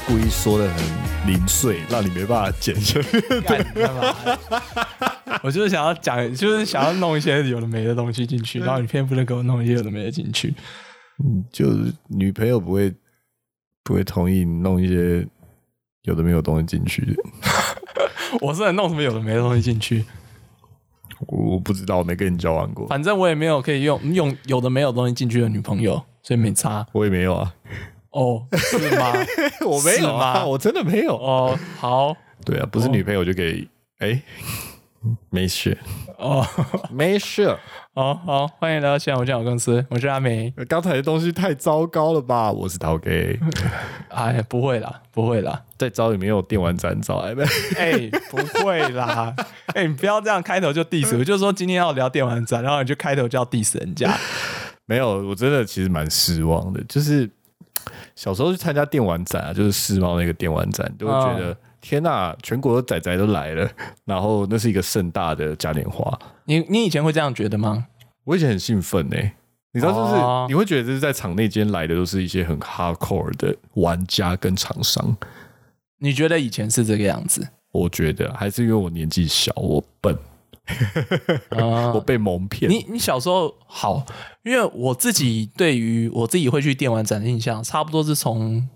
故意说的很零碎，让你没办法剪下去。我就是想要讲，就是想要弄一些有的没的东西进去，然后你偏不能给我弄一些有的没的进去。就是女朋友不会不会同意你弄一些有的没有东西进去的。我是能弄什么有的没的东西进去，我我不知道，我没跟你交往过，反正我也没有可以用用有的没有东西进去的女朋友，所以没差。我也没有啊，哦，是吗？我没有啊，我真的没有。哦，好，对啊，不是女朋友就给哎，没事哦，没事。好好，欢迎来到现在我讲我公司，我是阿美。刚才的东西太糟糕了吧？我是陶 K，哎，不会啦，不会啦，再糟也没有电玩展糟。哎，不哎，不会啦，哎，你不要这样开头就 diss，我就说今天要聊电玩展，然后你就开头就要 diss 人家。没有，我真的其实蛮失望的。就是小时候去参加电玩展啊，就是世贸那个电玩展，就会觉得、天呐，全国的仔仔都来了，然后那是一个盛大的嘉年华。你你以前会这样觉得吗？我以前很兴奋呢、你知道，就是、哦你会觉得就是在场内间来的都是一些很 hardcore 的玩家跟厂商。你觉得以前是这个样子？我觉得还是因为我年纪小，我笨，啊我被蒙骗。你你小时候好，因为我自己对于我自己会去电玩展的印象，差不多是从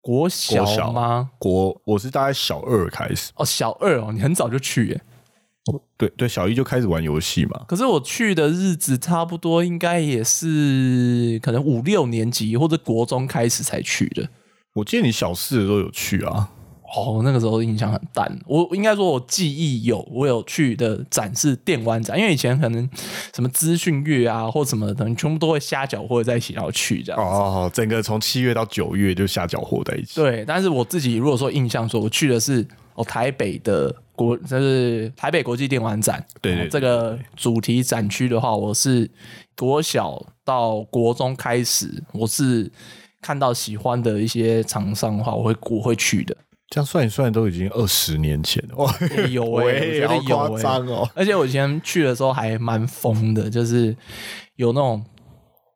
国小国小吗？国我是大概小二开始，哦，小二哦，你很早就去耶。对对，小一就开始玩游戏嘛。可是我去的日子差不多应该也是可能五六年级或者国中开始才去的。我记得你小四的时候有去啊，哦，那个时候印象很淡。我应该说，我记忆有我有去的展是电玩展，因为以前可能什么资讯月啊或什么的，你全部都会瞎搅和在一起，然后去这样。哦，整个从七月到九月就瞎搅和在一起。对，但是我自己如果说印象说，我去的是哦台北的国，就是台北国际电玩展。对这个主题展区的话，我是国小到国中开始，我是看到喜欢的一些厂商的话，我会我会去的。这样算一算，都已经二十年前了。哇，欸有哎、喂 我觉得有好哎、夸张哦。而且我以前去的时候还蛮疯的，就是有那种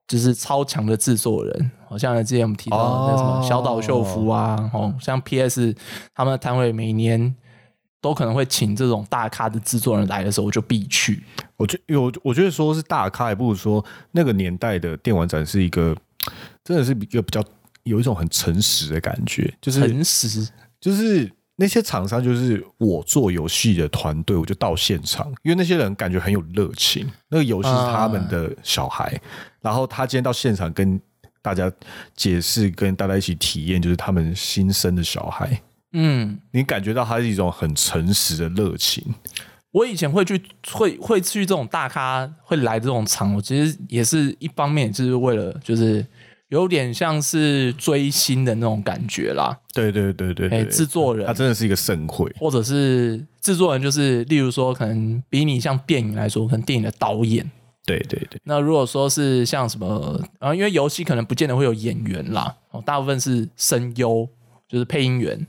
就是超强的制作人，好像之前我们提到的那什么哦小岛秀夫啊，哦，像 PS 他们的摊位每年都可能会请这种大咖的制作人来的时候，我就必去。我觉我我觉得说是大咖，也不如说那个年代的电玩展是一个，真的是一个比较有一种很诚实的感觉，就是诚实，就是那些厂商，就是我做游戏的团队，我就到现场，因为那些人感觉很有热情，那个游戏是他们的小孩，然后他今天到现场跟大家解释，跟大家一起体验，就是他们新生的小孩，嗯。你感觉到他是一种很诚实的热情，我以前会去会会去这种大咖会来这种场，我其实也是一方面，就是为了就是有点像是追星的那种感觉啦。对对对对哎、对，制作人他真的是一个盛会，或者是制作人，就是例如说，可能比你像电影来说，可能电影的导演。对对对，那如果说是像什么，啊，因为游戏可能不见得会有演员啦，哦，大部分是声优，就是配音员。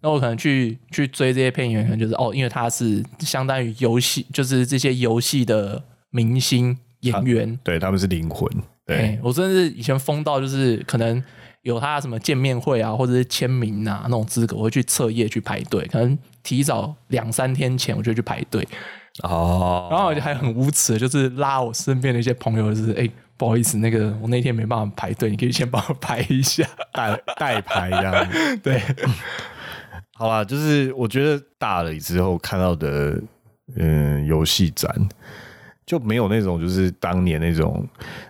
那我可能去去追这些配音员，可能就是哦，因为他是相当于游戏，就是这些游戏的明星演员。对他们是灵魂，对。哎、我真的是以前疯到就是可能有他什么见面会啊，或者是签名啊那种资格，我会去彻夜去排队，可能提早两三天前我就去排队，哦，然后我就还很无耻，就是拉我身边的一些朋友，就是哎、不好意思，那个我那天没办法排队，你可以先帮我排一下。代代排这样子。对，好啦，就是我觉得大了之后看到的，嗯，游戏展就没有那种就是当年那种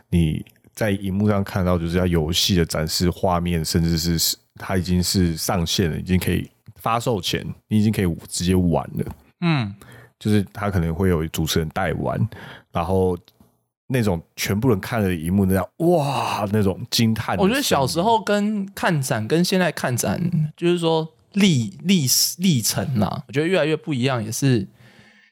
你在荧幕上看到就是要游戏的展示画面，甚至是它已经是上线了，已经可以发售前，你已经可以直接玩了。嗯，就是他可能会有主持人带玩，然后那种全部人看了荧幕那样哇那种惊叹。我觉得小时候跟看展跟现在看展，就是说历历史历程呐、我觉得越来越不一样，也是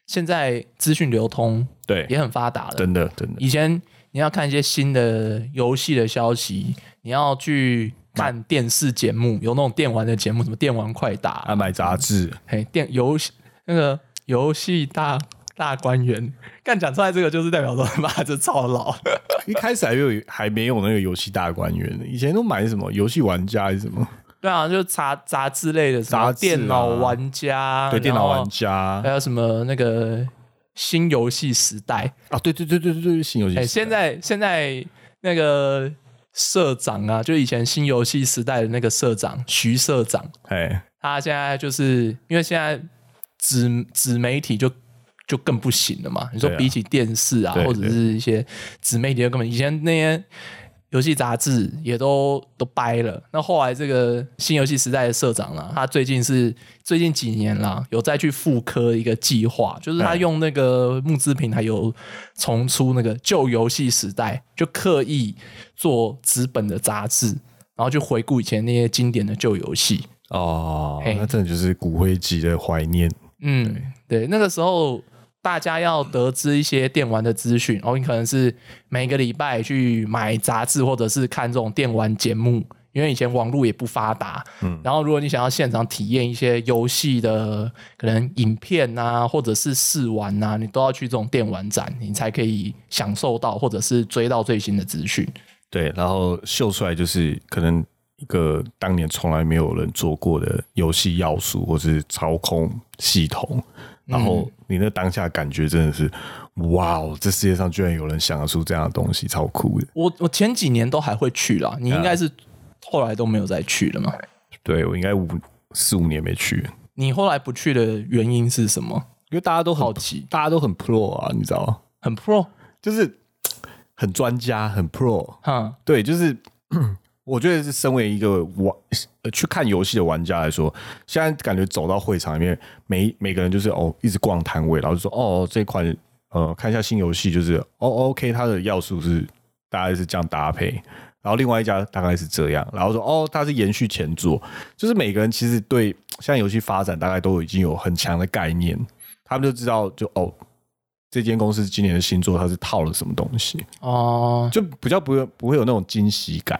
现在资讯流通对。也很发达了。真的真的。以前你要看一些新的游戏的消息，你要去看电视节目，有那种电玩的节目，什么电玩快打。啊买杂志，嘿，电游戏那个游戏大大观园，干讲出来这个就是代表说妈这超老，一开始还有还没有那个游戏大观园呢，以前都买什么游戏玩家还是什么？对啊，就杂杂志类的，什么电脑玩家，对，电脑玩家，家还有什么那个新游戏时代。啊，对对对对对对，新游戏哎。现在现在那个社长啊，就以前新游戏时代的那个社长徐社长，哎，他现在就是因为现在纸纸媒体就就更不行了嘛。你说比起电视啊，对或者是一些纸媒体，就根本以前那些游戏杂志也都都掰了。那后来这个新游戏时代的社长啦，他最近是最近几年啦，有再去复刻一个计划，就是他哎用那个募资平台有重出那个旧游戏时代，就刻意做纸本的杂志，然后去回顾以前那些经典的旧游戏。哦，那真的就是骨灰级的怀念。嗯，对，那个时候大家要得知一些电玩的资讯，哦，你可能是每个礼拜去买杂志，或者是看这种电玩节目，因为以前网络也不发达。嗯，然后如果你想要现场体验一些游戏的可能影片啊，或者是试玩啊，你都要去这种电玩展，你才可以享受到或者是追到最新的资讯。对，然后秀出来就是可能一个当年从来没有人做过的游戏要素，或是操控系统，然后你那当下感觉真的是，哇哦，这世界上居然有人想得出这样的东西，超酷的。我我前几年都还会去啦，你应该是后来都没有再去了嘛？对我应该五四五年没去，你后来不去的原因是什么？因为大家都好奇，大家都很 pro 啊，你知道吗？很 pro，就是很专家，很 pro。哈，对，就是 我觉得是身为一个玩呃去看游戏的玩家来说，现在感觉走到会场里面，每每个人就是哦一直逛摊位，然后就说哦这款呃看一下新游戏，就是哦 OK 它的要素是大概是这样搭配，然后另外一家大概是这样，然后说哦它是延续前作，就是每个人其实对现在游戏发展大概都已经有很强的概念，他们就知道就哦。这间公司今年的新作，它是套了什么东西，哦、就比较不会不会有那种惊喜感。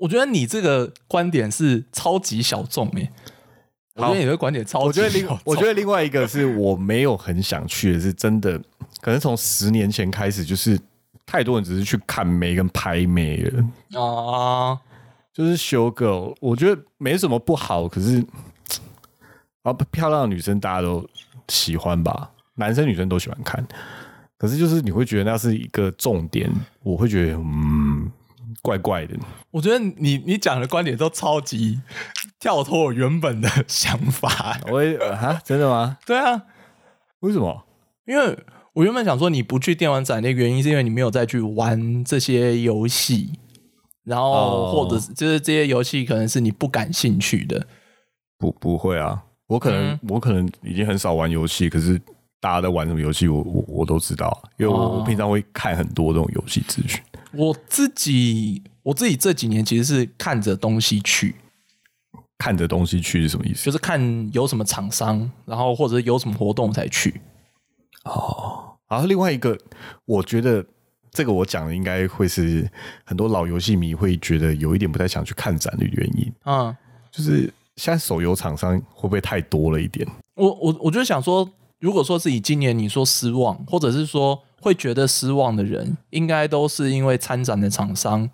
我觉得你这个观点是超级小众诶。我觉得你的观点超级我觉得另我觉得另外一个是我没有很想去的，是真的，可能从十年前开始，就是太多人只是去看美跟拍美了，啊，就是 show girl，我觉得没什么不好，可是啊漂亮的女生大家都喜欢吧，男生女生都喜欢看，可是就是你会觉得那是一个重点，我会觉得嗯怪怪的，我觉得你你讲的观点都超级跳脱我原本的想法。我会呃哈真的吗？对啊，为什么？因为我原本想说你不去电玩展的原因，是因为你没有再去玩这些游戏，然后哦或者是就是这些游戏可能是你不感兴趣的。不不会啊，我可能、嗯我可能已经很少玩游戏，可是大家在玩什么游戏，我我我都知道，因为我、哦我平常会看很多这种游戏资讯。我自己我自己这几年其实是看着东西去，看着东西去是什么意思？就是看有什么厂商，然后或者是有什么活动才去。哦然后另外一个，我觉得这个我讲的应该会是很多老游戏迷会觉得有一点不太想去看展的原因，嗯，就是现在手游厂商会不会太多了一点？我我我就想说，如果说是以今年你说失望，或者是说会觉得失望的人，应该都是因为参展的厂商，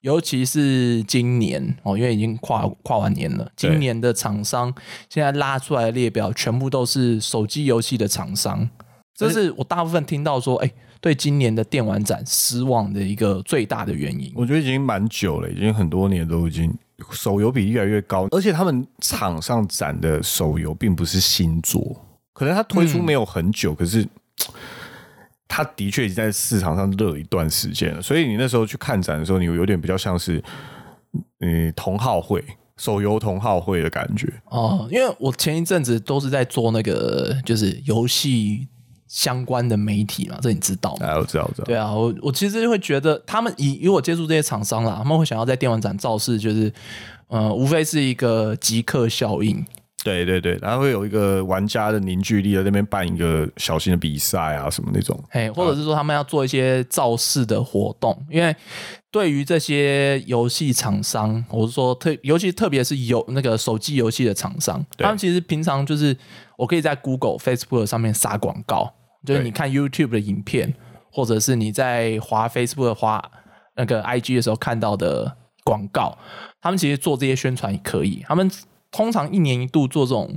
尤其是今年哦，因为已经跨跨完年了，今年的厂商现在拉出来的列表全部都是手机游戏的厂商，这是我大部分听到说，哎、对今年的电玩展失望的一个最大的原因。我觉得已经蛮久了，已经很多年都已经手游比越来越高，而且他们场上展的手游并不是新作，可能他推出没有很久，可是它的确已经在市场上热一段时间了。所以你那时候去看展的时候，你有点比较像是嗯同好会。手游同好会的感觉，哦，因为我前一阵子都是在做那个就是游戏相关的媒体嘛，这你知道吗？哎，我知道，我知道，对啊，我我其实会觉得他们以以我接触这些厂商啦，他们会想要在电玩展造势，就是呃，无非是一个即刻效应。对对对，然后会有一个玩家的凝聚力在那边办一个小型的比赛啊，什么那种，嘿，或者是说他们要做一些造势的活动，因为对于这些游戏厂商，我是说特，尤其特别是有那个手机游戏的厂商，他们其实平常就是我可以在 Google、Facebook 上面撒广告，就是你看 YouTube 的影片，或者是你在滑 Facebook 滑那个 IG 的时候看到的广告，他们其实做这些宣传也可以。他们通常一年一度做这种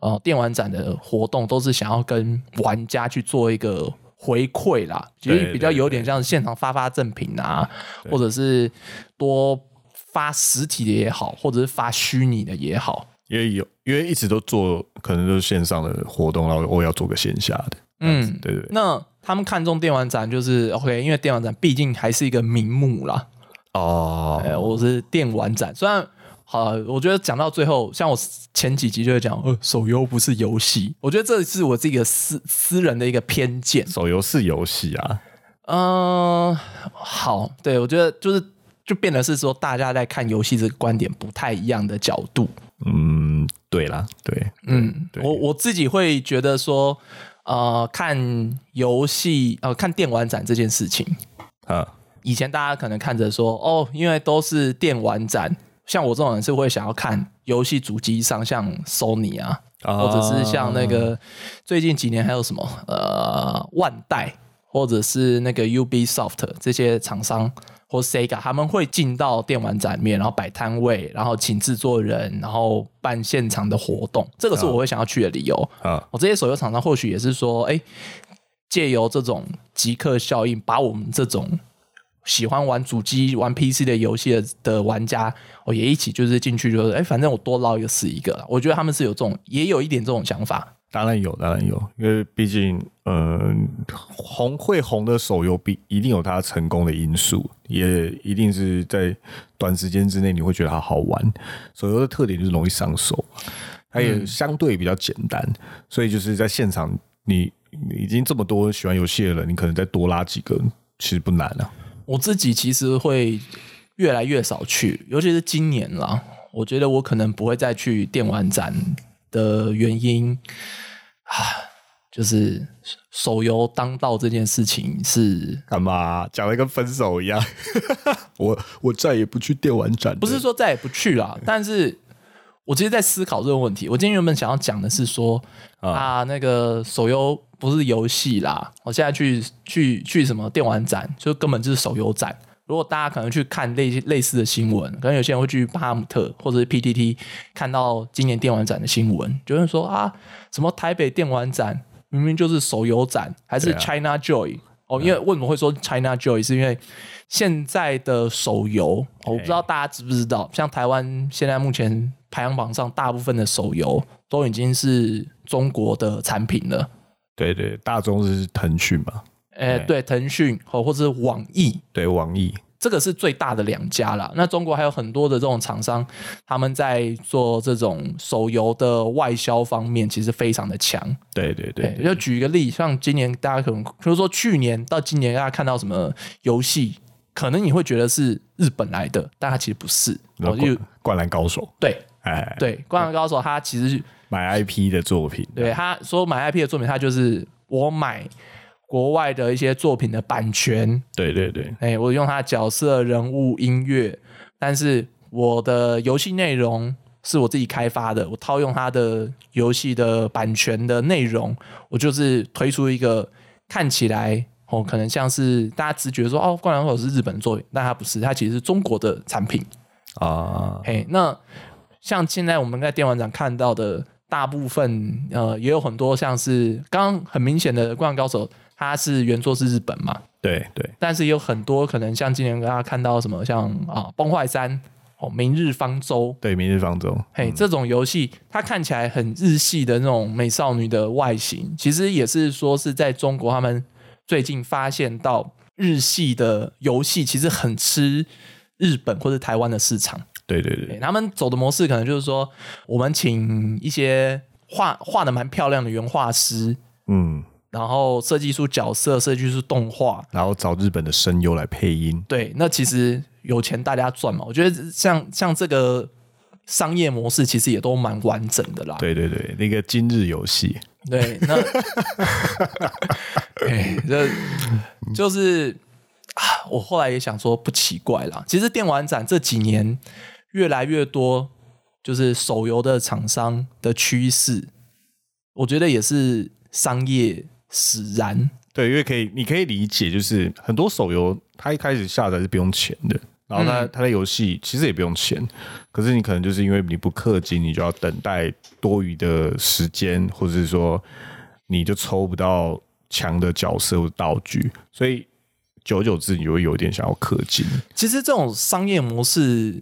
呃电玩展的活动，都是想要跟玩家去做一个回馈啦，其实比较有对点像现场发发赠品啊，或者是多发实体的也好，或者是发虚拟的也好。因为有因为一直都做可能都是线上的活动，然后我要做个线下的，嗯，对对对，那他们看中电玩展就是 OK，因为电玩展毕竟还是一个名目啦。哦，哎、我是电玩展，虽然好，我觉得讲到最后，像我前几集就会讲，呃，手游不是游戏，我觉得这是我自己的私私人的一个偏见。手游是游戏啊，嗯、好，对我觉得就是就变得是说，大家在看游戏这个观点不太一样的角度。嗯，对啦，对，嗯，对我我自己会觉得说，呃，看游戏呃看电玩展这件事情，啊，以前大家可能看着说，哦，因为都是电玩展，像我这种人是会想要看游戏主机上，像 Sony 啊，啊或者是像那个最近几年还有什么呃万代，或者是那个 Ubisoft 这些厂商或 Sega，他们会进到电玩展里面，然后摆摊位，然后请制作人，然后办现场的活动，这个是我会想要去的理由。啊，我这些手游厂商或许也是说，哎，借由这种即刻效应，把我们这种喜欢玩主机、玩 PC 的游戏的的玩家，哦，也一起就是进去，就是哎，反正我多捞一个是一个。我觉得他们是有这种，也有一点这种想法。当然有，当然有，因为毕竟，嗯、红会红的手游必一定有它成功的因素，也一定是在短时间之内你会觉得它好玩。手游的特点就是容易上手，它也相对比较简单，所以就是在现场你你已经这么多喜欢游戏的人，你可能再多拉几个，其实不难啊。我自己其实会越来越少去，尤其是今年啦，我觉得我可能不会再去电玩展的原因啊，就是手游当道这件事情是干嘛讲的跟分手一样？我我再也不去电玩展，不是说再也不去啦，但是我其实在思考这个问题。我今天原本想要讲的是说啊那个手游不是游戏啦，我现在去去去什么电玩展，就根本就是手游展。如果大家可能去看类类似的新闻，可能有些人会去巴哈姆特或者是 PTT 看到今年电玩展的新闻，就会说啊，什么台北电玩展明明就是手游展，还是 China Joy、哦？因为为什么会说 China Joy？是因为现在的手游，我不知道大家知不知道，像台湾现在目前排行榜上大部分的手游都已经是中国的产品了。对对，大众是腾讯嘛，哎，对，腾讯或或者是网易，对网易，这个是最大的两家啦。那中国还有很多的这种厂商，他们在做这种手游的外销方面，其实非常的强。对对对对，就举一个例，像今年大家可能，比如说去年到今年，大家看到什么游戏，可能你会觉得是日本来的，但它其实不是。哦，就然后灌灌篮高手，对哎，对，《灌篮高手》他其实买 IP 的作品，对他说买 IP 的作品，他就是我买国外的一些作品的版权，对对对。哎，我用他角色、人物、音乐，但是我的游戏内容是我自己开发的，我套用他的游戏的版权的内容，我就是推出一个看起来哦，可能像是大家直觉说哦，《灌篮高手》是日本的作品，但它不是，它其实是中国的产品。啊，嘿，那像现在我们在电玩展看到的大部分，呃，也有很多像是刚刚很明显的《灌篮高手》，它是原作是日本嘛，对对但是也有很多可能像今年大家看到什么像啊《崩坏三》哦，《明日方舟》。对，明日方舟，嘿，这种游戏它看起来很日系的那种美少女的外形，其实也是说是在中国他们最近发现到日系的游戏其实很吃日本或者台湾的市场。对对对对他们走的模式可能就是说，我们请一些画画的蛮漂亮的原画师，嗯，然后设计出角色，设计出动画。然后找日本的声优来配音，对，那其实有钱大家赚嘛。我觉得像像这个商业模式，其实也都蛮完整的啦。对对对，那个今日游戏，对，那，哎，这就是啊，我后来也想说不奇怪啦。其实电玩展这几年越来越多，就是手游的厂商的趋势，我觉得也是商业使然。对，因为可以，你可以理解，就是很多手游它一开始下载是不用钱的，然后它它的游戏其实也不用钱，可是你可能就是因为你不氪金，你就要等待多余的时间，或者是说你就抽不到强的角色或道具，所以久而久之你就会有点想要氪金。其实这种商业模式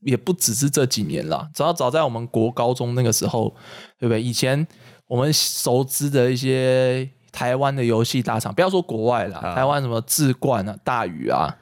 也不只是这几年啦，只要早在我们国高中那个时候，对不对？以前我们熟知的一些台湾的游戏大厂，不要说国外啦，台湾什么智冠啊、大宇啊，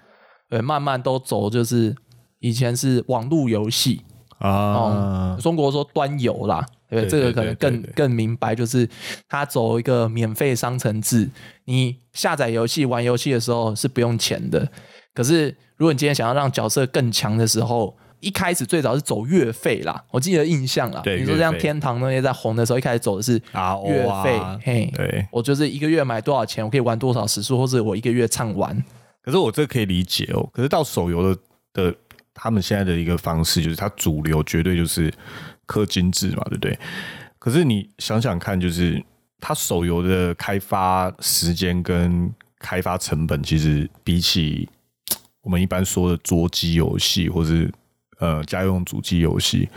对，慢慢都走就是以前是网络游戏啊，中国说端游啦，对不对？这个可能更更明白，就是他走一个免费商城制，你下载游戏、玩游戏的时候是不用钱的。可是如果你今天想要让角色更强的时候，一开始最早是走月费啦，我记得印象啦。对你说像天堂那些在红的时候，一开始走的是月费，啊嘿，对。我就是一个月买多少钱，我可以玩多少时数，或者我一个月畅玩。可是我这可以理解哦。可是到手游的的他们现在的一个方式，就是它主流绝对就是氪金制嘛，对不对？可是你想想看，就是它手游的开发时间跟开发成本，其实比起我们一般说的桌机游戏或是呃家用主机游戏，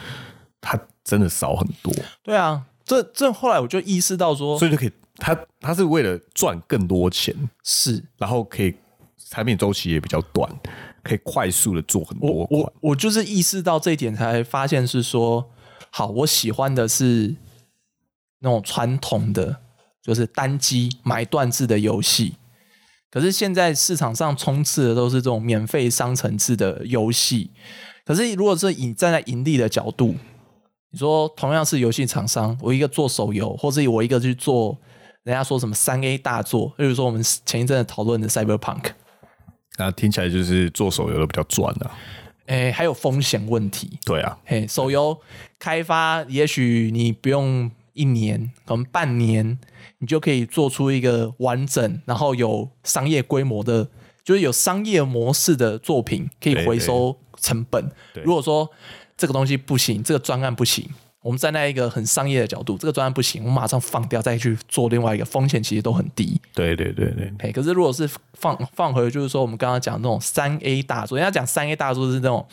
它真的少很多。对啊，这这后来我就意识到说，所以就可以，它它是为了赚更多钱，是然后可以产品周期也比较短，可以快速的做很多款我我。我就是意识到这一点，才发现是说，好，我喜欢的是那种传统的，就是单机买断制的游戏。可是现在市场上充斥的都是这种免费商城制的游戏。可是如果是以站在盈利的角度，你说同样是游戏厂商，我一个做手游，或者我一个去做人家说什么三 A 大作，例如说我们前一阵子讨论的 Cyberpunk，那听起来就是做手游的比较赚啊。诶，还有风险问题。对啊，嘿，手游开发，也许你不用一年，可能半年，你就可以做出一个完整，然后有商业规模的，就是有商业模式的作品，可以回收成本。对如果说这个东西不行，这个专案不行，我们站在一个很商业的角度，这个专案不行，我们马上放掉，再去做另外一个，风险其实都很低。对对对对，嘿，可是如果是放放回，就是说我们刚刚讲那种三 A 大作，人家讲三 A 大作是那种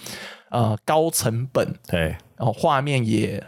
呃高成本，对然后画面也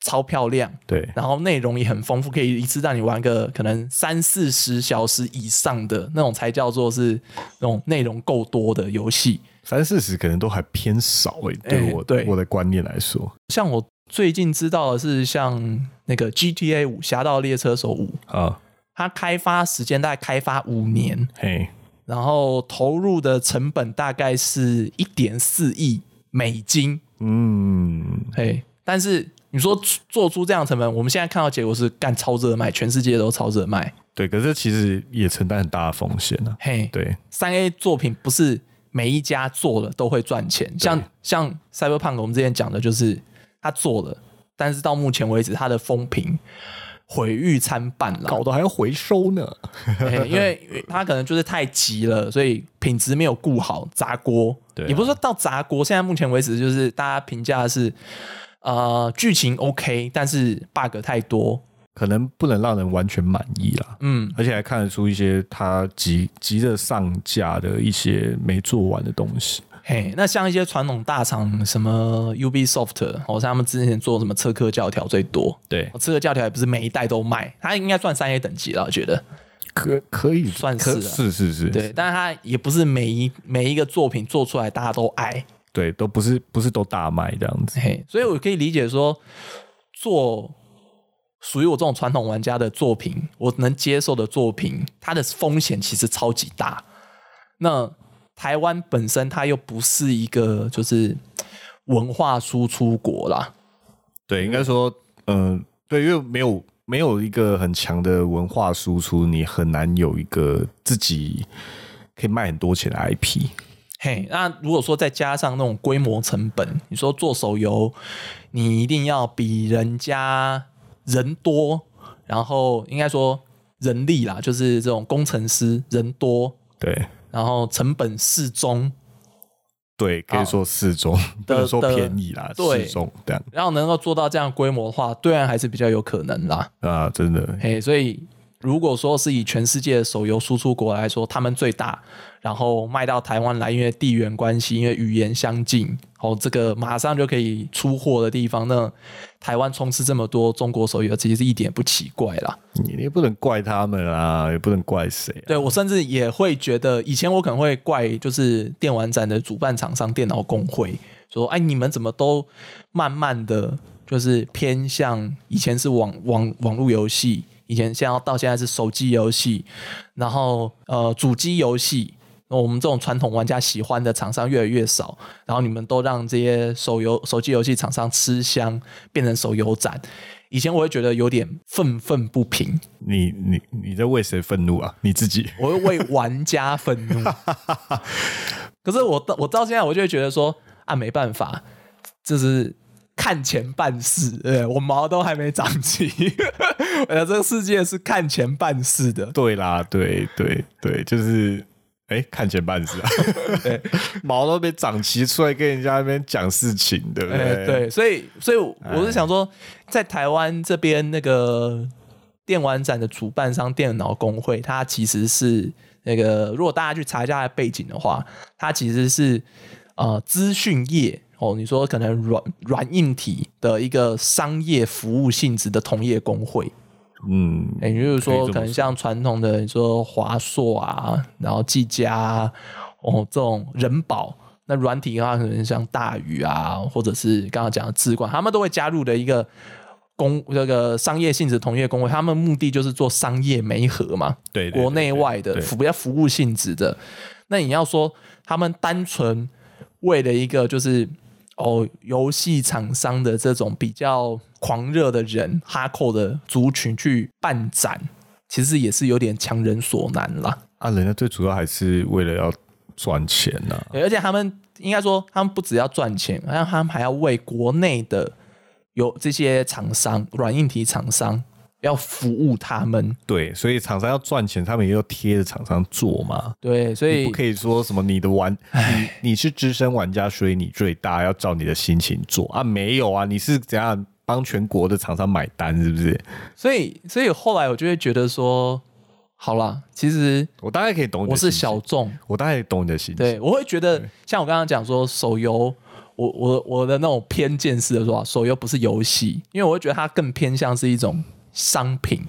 超漂亮，对然后内容也很丰富，可以一次让你玩个可能三四十小时以上的那种才叫做是那种内容够多的游戏。三四十可能都还偏少诶、对我对。我的观念来说。像我最近知道的是，像那个 GTA 五《侠盗猎车手五》，啊，它开发时间大概开发五年，嘿，然后投入的成本大概是一点四亿美金。嗯，嘿，但是你说做出这样的成本，我们现在看到结果是干超热卖，全世界都超热卖。对，可是其实也承担很大的风险啊。嘿，对。三 A 作品不是每一家做了都会赚钱，像像 Cyberpunk 我们之前讲的就是他做了，但是到目前为止他的风评毁誉参半了。搞得还要回收呢。嘿因为他可能就是太急了，所以品质没有顾好，砸锅。对啊也不是说到砸锅，现在目前为止就是大家评价是，呃，剧情 OK，但是 bug 太多。可能不能让人完全满意啦。嗯，而且还看得出一些他急急着上架的一些没做完的东西。嘿，那像一些传统大厂，什么 Ubisoft，哦，像他们之前做什么刺客教条最多，对，哦刺客教条也不是每一代都卖，它应该算三 A 等级了，我觉得。可可以算是啊是是是，对，但是它也不是每一每一个作品做出来大家都爱，对，都不是不是都大卖这样子。嘿，所以我可以理解说，做属于我这种传统玩家的作品，我能接受的作品，它的风险其实超级大。那台湾本身它又不是一个就是文化输出国啦，对，应该说，嗯、对，因为没有没有一个很强的文化输出，你很难有一个自己可以卖很多钱的 IP。嘿，那如果说再加上那种规模成本，你说做手游，你一定要比人家人多，然后应该说人力啦，就是这种工程师人多，对。然后成本适中，对，可以说适中，不能说便宜啦，对。适中这样。然后能够做到这样规模的话，对岸还是比较有可能啦。啊，真的，嘿，所以如果说是以全世界的手游输出国来说，他们最大，然后卖到台湾来，因为地缘关系，因为语言相近，哦，这个马上就可以出货的地方，那台湾充斥这么多中国手游，其实一点也不奇怪啦。你也不能怪他们啊，也不能怪谁、啊。对我甚至也会觉得，以前我可能会怪就是电玩展的主办厂商电脑工会，说，哎，你们怎么都慢慢的就是偏向以前是网网网络游戏，以前现在到现在是手机游戏，然后呃主机游戏。那我们这种传统玩家喜欢的厂商越来越少，然后你们都让这些手游、手机游戏厂商吃香，变成手游展。以前我会觉得有点愤愤不平，你你你在为谁愤怒啊？你自己？我会为玩家愤怒。可是我到我到现在，我就会觉得说啊，没办法，就是看钱办事。对我毛都还没长齐，呃，这个世界是看钱办事的。对啦，对对对，就是。哎，看钱办事啊！对，毛都被长齐，出来跟人家那边讲事情，对不对？对，所以，所以我是想说，在台湾这边那个电玩展的主办商电脑工会，它其实是那个，如果大家去查一下它的背景的话，它其实是呃资讯业哦，你说可能软软硬体的一个商业服务性质的同业工会。嗯，也就是说，可能像传统的你说华硕啊，然后技嘉啊，哦这种人保，那软体的话，可能像大宇啊，或者是刚刚讲的智冠，他们都会加入的一个工这个商业性质同业工会，他们目的就是做商业媒合嘛，对，国内外的服比较服务性质的。那你要说他们单纯为了一个就是哦游戏厂商的这种比较。狂热的人、哈扣的族群去办展，其实也是有点强人所难啦。啊，人家最主要还是为了要赚钱呐。对，而且他们应该说，他们不只要赚钱，好像他们还要为国内的有这些厂商、软硬体厂商要服务他们。对，所以厂商要赚钱，他们也要贴着厂商做嘛。对，所以不可以说什么你的玩，你你是资深玩家，所以你最大，要照你的心情做啊？没有啊，你是怎样？帮全国的厂商买单是不是？所以，所以后来我就会觉得说，好了，其实我大概可以懂，我是小众，我大概懂你的心情。对，我会觉得，像我刚刚讲说，手游，我我我的那种偏见式的说，手游不是游戏，因为我会觉得它更偏向是一种商品。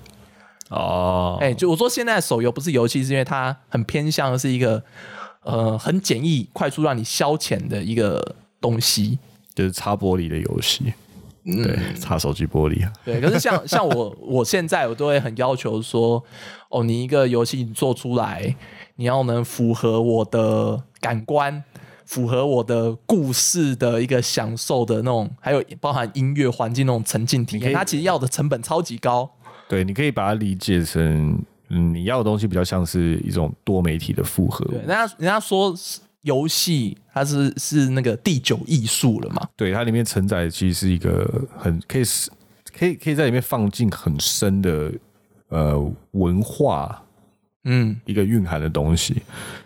哦，哎，就我说现在手游不是游戏，是因为它很偏向的是一个呃很简易、快速让你消遣的一个东西，就是擦玻璃的游戏。对，擦手机玻璃啊。对，可是像像我，我现在我都会很要求说，哦，你一个游戏你做出来，你要能符合我的感官，符合我的故事的一个享受的那种，还有包含音乐环境那种沉浸体验。它其实要的成本超级高。对，你可以把它理解成，嗯，你要的东西比较像是一种多媒体的复合。对，人家人家说。游戏它是是那个第九艺术了嘛？对，它里面承载其实是一个很可以是可以可以在里面放进很深的呃文化，嗯，一个蕴含的东西。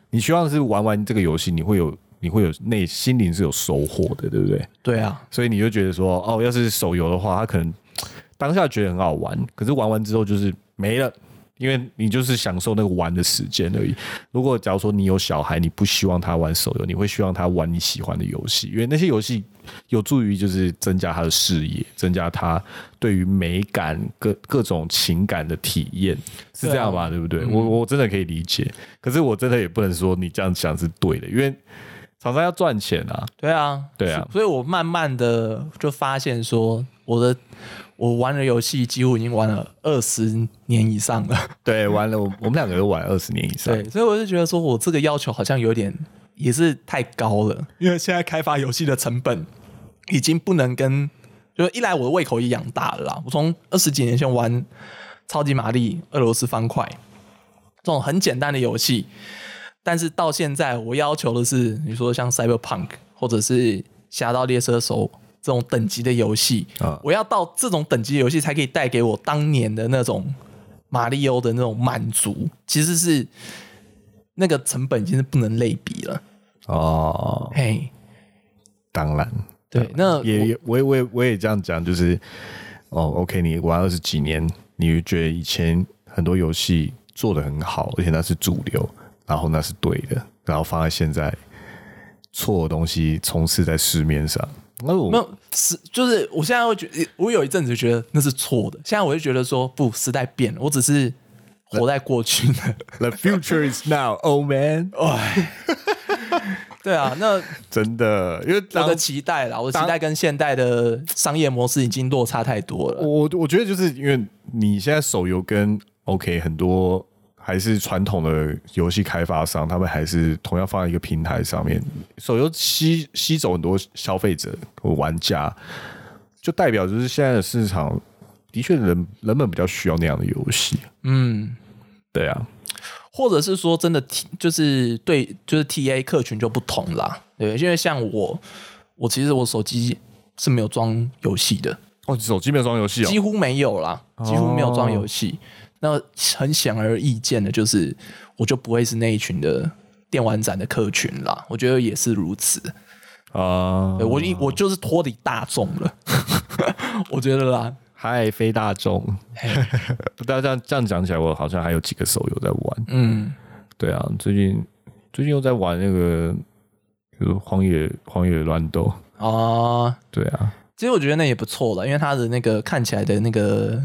你希望是玩完这个游戏，你会有你会有内心灵是有收获的，对不对？对啊，所以你就觉得说，哦，要是手游的话，他可能当下觉得很好玩，可是玩完之后就是没了。因为你就是享受那个玩的时间而已。如果假如说你有小孩，你不希望他玩手游，你会希望他玩你喜欢的游戏，因为那些游戏有助于就是增加他的视野，增加他对于美感各各种情感的体验，是这样吧？对不对？我我真的可以理解，可是我真的也不能说你这样想是对的，因为厂商要赚钱啊。对啊，对啊，所以我慢慢的就发现说我的。我玩的游戏几乎已经玩了二十年以上了。对，玩了我我们两个都玩二十年以上。对，所以我就觉得说我这个要求好像有点也是太高了，因为现在开发游戏的成本已经不能跟，就是一来我的胃口也养大了啦。我从二十几年前玩超级玛丽、俄罗斯方块这种很简单的游戏，但是到现在我要求的是，你说像 Cyberpunk 或者是侠盗猎车手。这种等级的游戏啊，我要到这种等级的游戏才可以带给我当年的那种马里欧的那种满足，其实是那个成本已经是不能类比了哦。嘿，当然，对，那也我也我也我也这样讲，就是哦，OK，你玩二十几年，你觉得以前很多游戏做的很好，而且那是主流，然后那是对的，然后放在现在错的东西充斥在市面上。那我没有是，就是我现在会觉得，我有一阵子觉得那是错的，现在我就觉得说，不，时代变了，我只是活在过去的。The future is now, oh man！哎，对啊，那 真的，因为我当的期待啦，我的期待跟现代的商业模式已经落差太多了。我我觉得就是因为你现在手游跟 OK 很多还是传统的游戏开发商，他们还是同样放在一个平台上面，手游吸吸走很多消费者和玩家，就代表就是现在的市场的确人人们比较需要那样的游戏。嗯，对啊，或者是说真的 T 就是对，就是 T A 客群就不同啦。对，因为像我，我其实我手机是没有装游戏的，哦，手机没有装游戏哦，几乎没有啦，几乎没有装游戏。那很显而易见的就是，我就不会是那一群的电玩展的客群啦。我觉得也是如此。啊对，我一我就是脱离大众了，我觉得啦。嗨，非大众。不大这样这样讲起来，我好像还有几个手游在玩。嗯，对啊，最近最近又在玩那个比如荒野荒野乱斗。啊，对啊，其实我觉得那也不错了，因为它的那个看起来的那个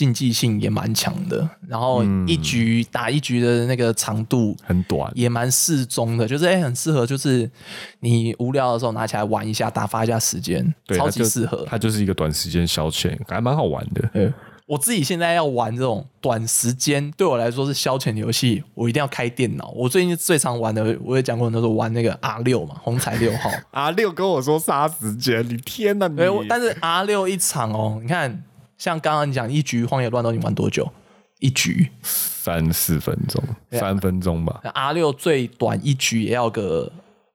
竞技性也蛮强的，然后一局、打一局的那个长度很短。也蛮适中的，就是哎、很适合，就是你无聊的时候拿起来玩一下，打发一下时间，对，超级适合。它就是一个短时间消遣，还蛮好玩的。对，我自己现在要玩这种短时间，对我来说是消遣的游戏，我一定要开电脑。我最近最常玩的，我也讲过很多，次玩那个 R 六嘛，红彩六号。R 六跟我说杀时间，你天哪！你对，我但是 R 六一场哦，你看，像刚刚你讲一局荒野乱斗，你玩多久？一局三四分钟，啊三分钟吧，那 R 六最短一局也要个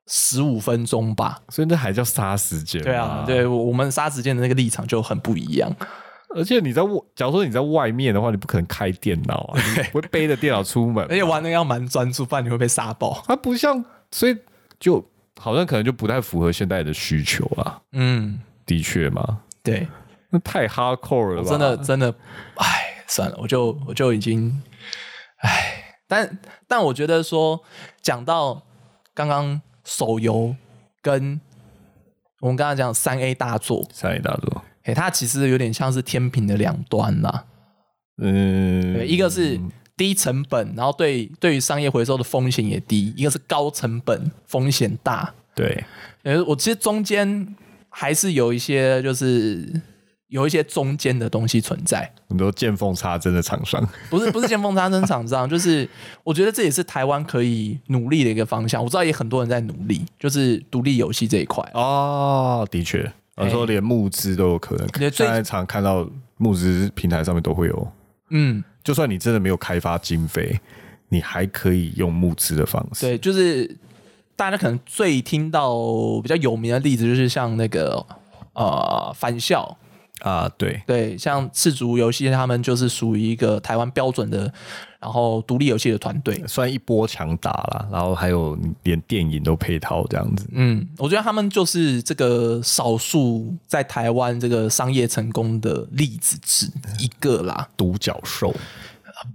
十五分钟吧？所以那还叫杀时间？对啊，，对我我们杀时间的那个立场就很不一样。而且你在外，假如说你在外面的话，你不可能开电脑啊，你会背着电脑出门而。且玩那个要蛮专注，不然你会被杀爆。它不像，所以就好像可能就不太符合现代的需求啊。嗯，的确嘛，对，那太 hardcore 了吧？真的真的，哎，算了，我就我就已经，哎，但但我觉得说，讲到刚刚手游跟我们刚刚讲三 A 大作，三 A 大作，哎、它其实有点像是天平的两端啦。嗯，对，一个是低成本，然后对对于商业回收的风险也低；一个是高成本，风险大。对，呃，我其实中间还是有一些，就是有一些中间的东西存在，很多见缝插针的厂商，不是不是见缝插针厂商，就是我觉得这也是台湾可以努力的一个方向。我知道也很多人在努力，就是独立游戏这一块。哦，的确，有时候连募资都有可能。现在常看到募资平台上面都会有，嗯，就算你真的没有开发经费，你还可以用募资的方式。对，就是大家可能最听到比较有名的例子，就是像那个呃返校。啊，对，对，像赤足游戏，他们就是属于一个台湾标准的，然后独立游戏的团队。算一波强打啦，然后还有连电影都配套这样子。嗯，我觉得他们就是这个少数在台湾这个商业成功的例子之一个啦。独角兽，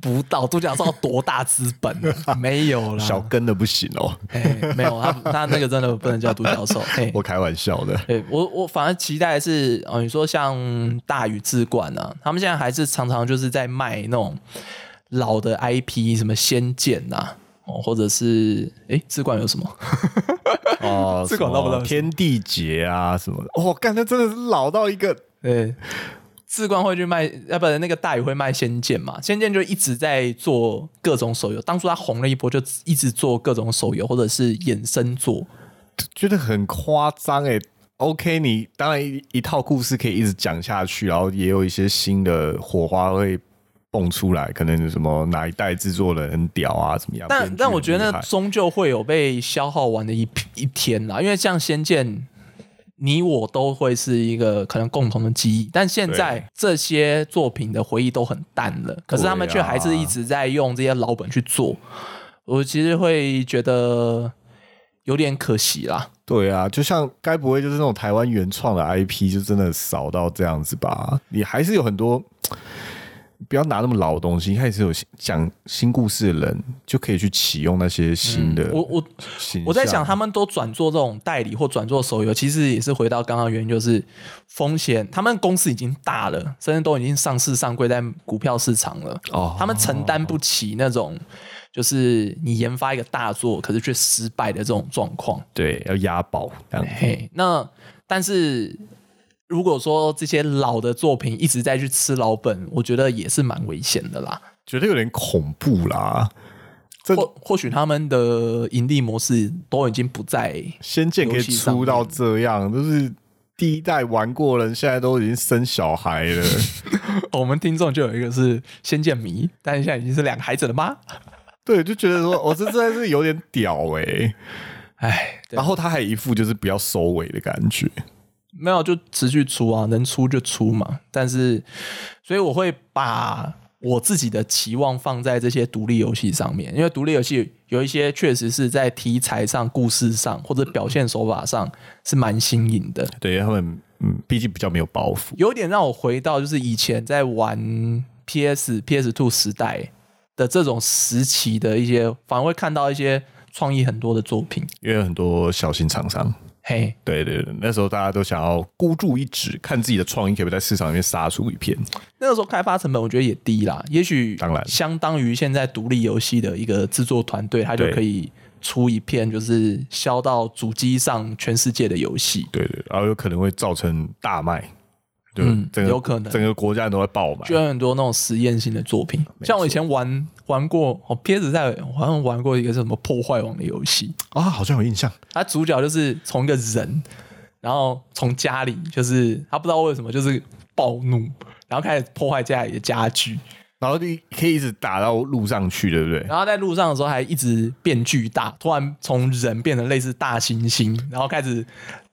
不到独角兽多大资本啊？没有啦，小跟的不行哦，哎，没有他 他那个真的不能叫独角兽。嘿，我开玩笑的。对我我反而期待的是，哦，你说像大宇智冠啊，他们现在还是常常就是在卖那种老的 IP，什么仙剑呐、哦，或者是哎，智冠有什么？哦，智冠到不知道天地劫啊什么的。哦，干，那真的是老到一个对，智冠会去卖，呃，不，那个大宇会卖仙剑嘛？仙剑就一直在做各种手游，当初他红了一波，就一直做各种手游或者是衍生作。觉得很夸张哎。OK，你当然一一套故事可以一直讲下去，然后也有一些新的火花会蹦出来，可能什么哪一代制作人很屌啊，怎么样？但但我觉得那终究会有被消耗完的一一天啦，因为像《仙剑》，你我都会是一个可能共同的记忆，但现在这些作品的回忆都很淡了，可是他们却还是一直在用这些老本去做，我其实会觉得有点可惜啦。对啊，就像该不会就是那种台湾原创的 IP，就真的少到这样子吧？你还是有很多不要拿那么老的东西，一开始有讲新故事的人就可以去启用那些新的、我我我在想，他们都转做这种代理或转做手游，其实也是回到刚刚原因，就是风险。他们公司已经大了，甚至都已经上市上柜在股票市场了，哦他们承担不起那种就是你研发一个大作，可是却失败的这种状况。对要押宝这样。嘿，那但是如果说这些老的作品一直在去吃老本，我觉得也是蛮危险的啦。觉得有点恐怖啦。这或或许他们的盈利模式都已经不在仙剑可以出到面这样，就是第一代玩过人，现在都已经生小孩了。我们听众就有一个是仙剑迷，但是现在已经是两个孩子了吗？对，就觉得说，我、这真的是有点屌哎、哎，然后他还一副就是不要收尾的感觉。没有就持续出啊，能出就出嘛。但是，所以我会把我自己的期望放在这些独立游戏上面，因为独立游戏有一些确实是在题材上、故事上或者表现手法上是蛮新颖的，对他们，嗯，毕竟比较没有包袱。有点让我回到就是以前在玩 PS、PS Two 时代的这种时期的一些，反而会看到一些创意很多的作品。因为有很多小型厂商，嘿，对对对，那时候大家都想要孤注一掷，看自己的创意可不可以在市场里面杀出一片。那个时候开发成本我觉得也低啦，也许当然。相当于现在独立游戏的一个制作团队，他就可以出一片就是销到主机上全世界的游戏。对对，然后有可能会造成大卖，对，嗯整个有可能。整个国家人都会爆买。就有很多那种实验性的作品，像我以前玩玩过，哦，PS 在好像玩过一个什么破坏王的游戏，啊，好像有印象。他主角就是从一个人，然后从家里就是他不知道为什么就是暴怒，然后开始破坏家里的家具，然后你可以一直打到路上去，对不对？然后在路上的时候还一直变巨大，突然从人变成类似大猩猩，然后开始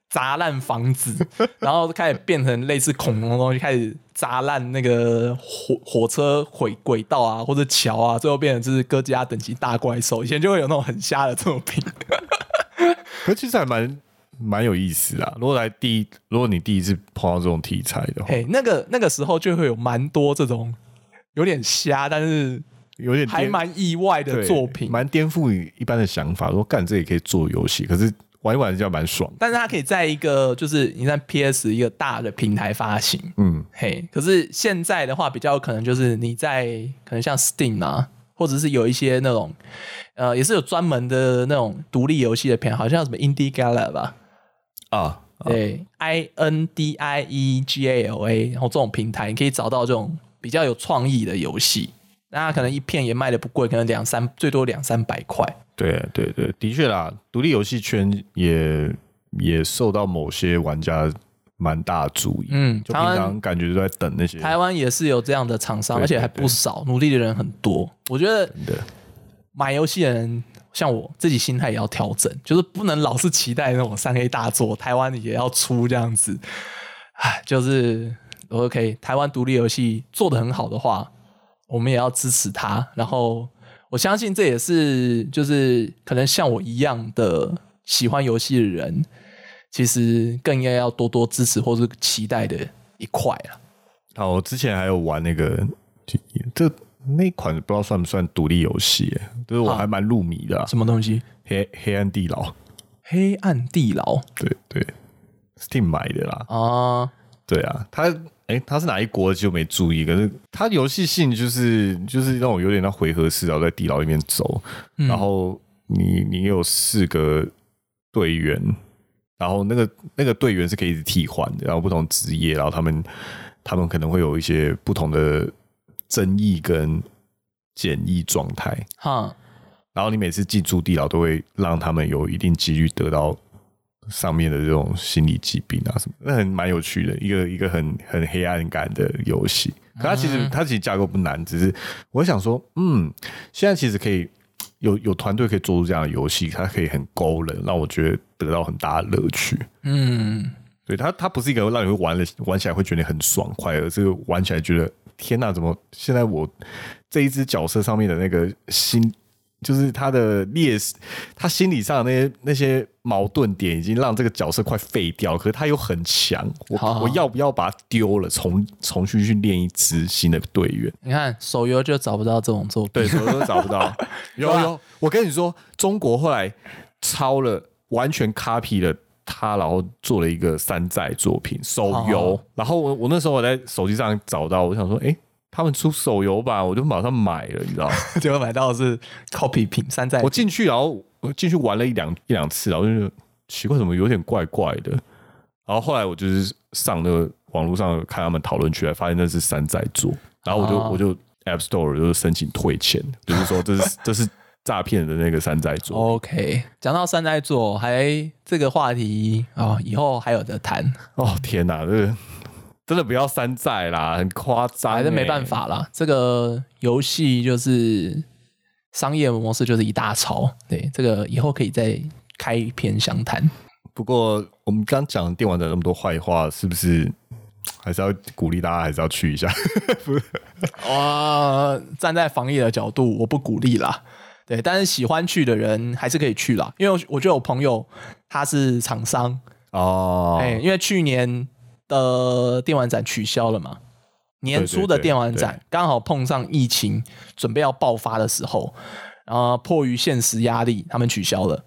砸烂房子，然后开始变成类似恐龙的东西，开始砸烂那个火火车轨轨道啊或者桥啊，最后变成就是哥吉拉等级大怪兽。以前就会有那种很瞎的作品，可其实还蛮蛮有意思啊。如果来第一，如果你第一次碰到这种题材的话，嘿，那个那个时候就会有蛮多这种有点瞎，但是有点颠还蛮意外的作品。蛮颠覆你一般的想法。说干这也可以做游戏，可是玩一玩就蛮爽。但是它可以在一个就是你在 PS 一个大的平台发行，嗯，嘿，可是现在的话，比较有可能就是你在可能像 Steam 啊，或者是有一些那种呃，也是有专门的那种独立游戏的片，好像什么 Indie Gala 吧，啊，对，I N D I E G A L A，然后这种平台你可以找到这种比较有创意的游戏，那它可能一片也卖的不贵，可能两三最多两三百块。对对对，的确啦，独立游戏圈也也受到某些玩家蛮大的注意。嗯，就平常感觉都在等那些台湾也是有这样的厂商，而且还不少，努力的人很多。我觉得的。买游戏的人，像我自己心态也要调整，就是不能老是期待那种三 A 大作，台湾也要出这样子。唉，就是 OK，台湾独立游戏做的很好的话，我们也要支持它。然后我相信这也是就是可能像我一样的喜欢游戏的人，其实更应该要多多支持或是期待的一块啊。好，我之前还有玩那个这那一款不知道算不算独立游戏耶，就是我啊还蛮入迷的、啊，什么东西？黑黑暗地牢，黑暗地牢对对，Steam 买的啦，啊，对啊，它哎、他是哪一国就没注意，可是他游戏性就是就是让我有点像回合式，然后在地牢里面走，然后你你有四个队员，然后那个那个队员是可以一直替换的，然后不同职业，然后他们他们可能会有一些不同的争议跟简易状态，哈。然后你每次进驻地牢都会让他们有一定几率得到上面的这种心理疾病啊什么，那很蛮有趣的一个一个很很黑暗感的游戏。可它其实它其实架构不难，只是我想说，嗯，现在其实可以有有团队可以做出这样的游戏，它可以很勾人，让我觉得得到很大的乐趣。嗯，对它，它不是一个让你会玩了玩起来会觉得很爽快，而是玩起来觉得天哪，怎么现在我这一只角色上面的那个心就是他的劣势，他心理上的那些那些矛盾点已经让这个角色快废掉，可是他又很强，我我要不要把他丢了，重重新去练一支新的队员？你看手游就找不到这种作品，对，手游都找不到。有有，我跟你说，中国后来抄了，完全 copy 了他，然后做了一个山寨作品手游。哦然后我我那时候我在手机上找到，我想说，哎、他们出手游版，我就马上买了，你知道吗？结果买到的是 copy 品山寨我进去，然后我进去玩了一两一两次，然后就奇怪，怎么有点怪怪的。然后后来我就是上那个网络上看他们讨论区，发现那是山寨作，然后我就、哦我就 App Store 就是申请退钱，就是说这是 这是诈骗的那个山寨作。OK，讲到山寨作，还这个话题啊、以后还有的谈，哦天哪，这个真的不要山寨啦，很夸张、还是没办欸。法啦。这个游戏就是商业模式就是一大潮，对这个以后可以再开一篇详谈。不过我们刚讲电玩的那么多坏话，是不是还是要鼓励大家还是要去一下？呃，站在防疫的角度，我不鼓励啦。对，但是喜欢去的人还是可以去啦，因为我我觉得我朋友他是厂商，哦，哎、因为去年的电玩展取消了嘛，年初的电玩展刚好碰上疫情准备要爆发的时候，然后迫于现实压力，他们取消了。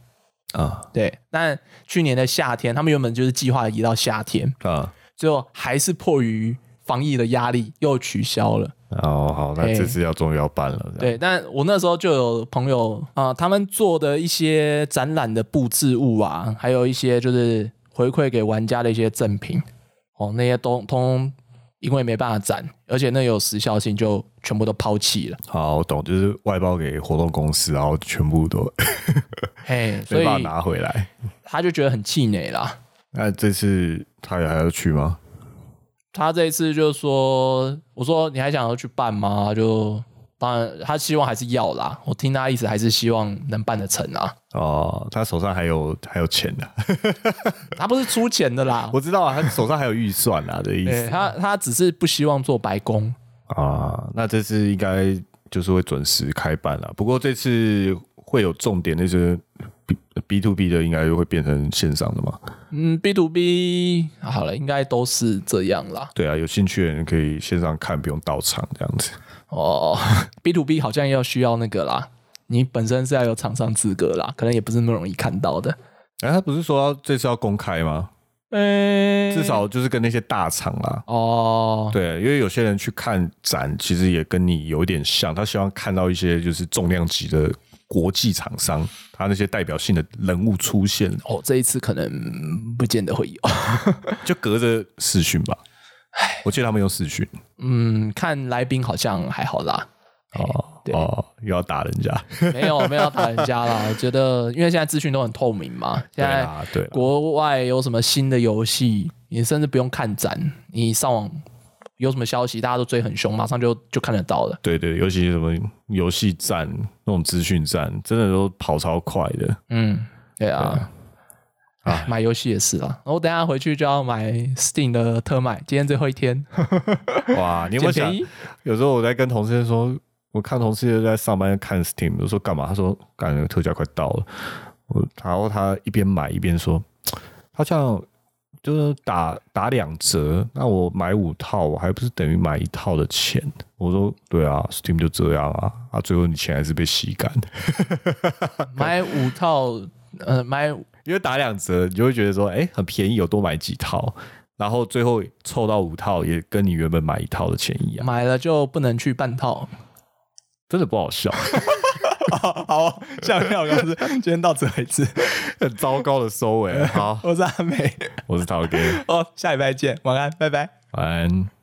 啊对，但去年的夏天，他们原本就是计划移到夏天，啊。最后还是迫于防疫的压力又取消了。哦，好，那这次要终于要办了。对，但我那时候就有朋友啊、他们做的一些展览的布置物啊，还有一些就是回馈给玩家的一些赠品，哦，那些都通通因为没办法展，而且那有时效性，就全部都抛弃了。好，我懂，就是外包给活动公司，然后全部都嘿，所以没办法拿回来。他就觉得很气馁啦。那这次他也还要去吗？他这一次就说：“我说你还想要去办吗？”就当然，他希望还是要啦。我听他意思还是希望能办得成啊。哦，他手上还有还有钱的、他不是出钱的啦，我知道啊，他手上还有预算啊的意思对他他只是不希望做白工。啊。那这次应该就是会准时开办了，不过这次会有重点，那些 B B to B 的应该会变成线上的嘛？嗯，B to B 好了，应该都是这样啦。对啊，有兴趣的人可以线上看，不用到场这样子。哦，B to B 好像要需要那个啦，你本身是要有厂商资格啦，可能也不是那么容易看到的。哎、他不是说要这次要公开吗？嗯，至少就是跟那些大厂啦。哦，对，因为有些人去看展，其实也跟你有点像，他希望看到一些就是重量级的国际厂商，他那些代表性的人物出现，哦，这一次可能不见得会有。就隔着视讯吧。我记得他们用视讯嗯，看来宾好像还好啦。哦对哦，又要打人家，没有没有要打人家啦，我觉得因为现在资讯都很透明嘛，对现在啦对，国外有什么新的游戏，你甚至不用看展，你上网有什么消息，大家都追很凶，马上就就看得到了。对对，尤其是什么游戏站那种资讯站，真的都跑超快的。嗯，对啊。啊 买游戏也是啊，我等下回去就要买 Steam 的特卖，今天最后一天，哇，你有没有想？有时候我在跟同事说，我看同事在上班看 Steam，我说干嘛？他说干那个特价快到了。我然后他一边买一边说，他这样就是打打两折，那我买五套，我还不是等于买一套的钱？我说对啊，Steam 就这样啊，啊，最后你钱还是被吸干的，买五套，呃，买因为打两折，你就会觉得说，哎、很便宜，有多买几套。然后最后凑到五套，也跟你原本买一套的钱一样，买了就不能去半套。真的不好笑。好，下面我告诉今天到此为止。很糟糕的收尾。好，我是阿美，我是陶哥，哦，下礼拜见，晚安，拜拜。晚安。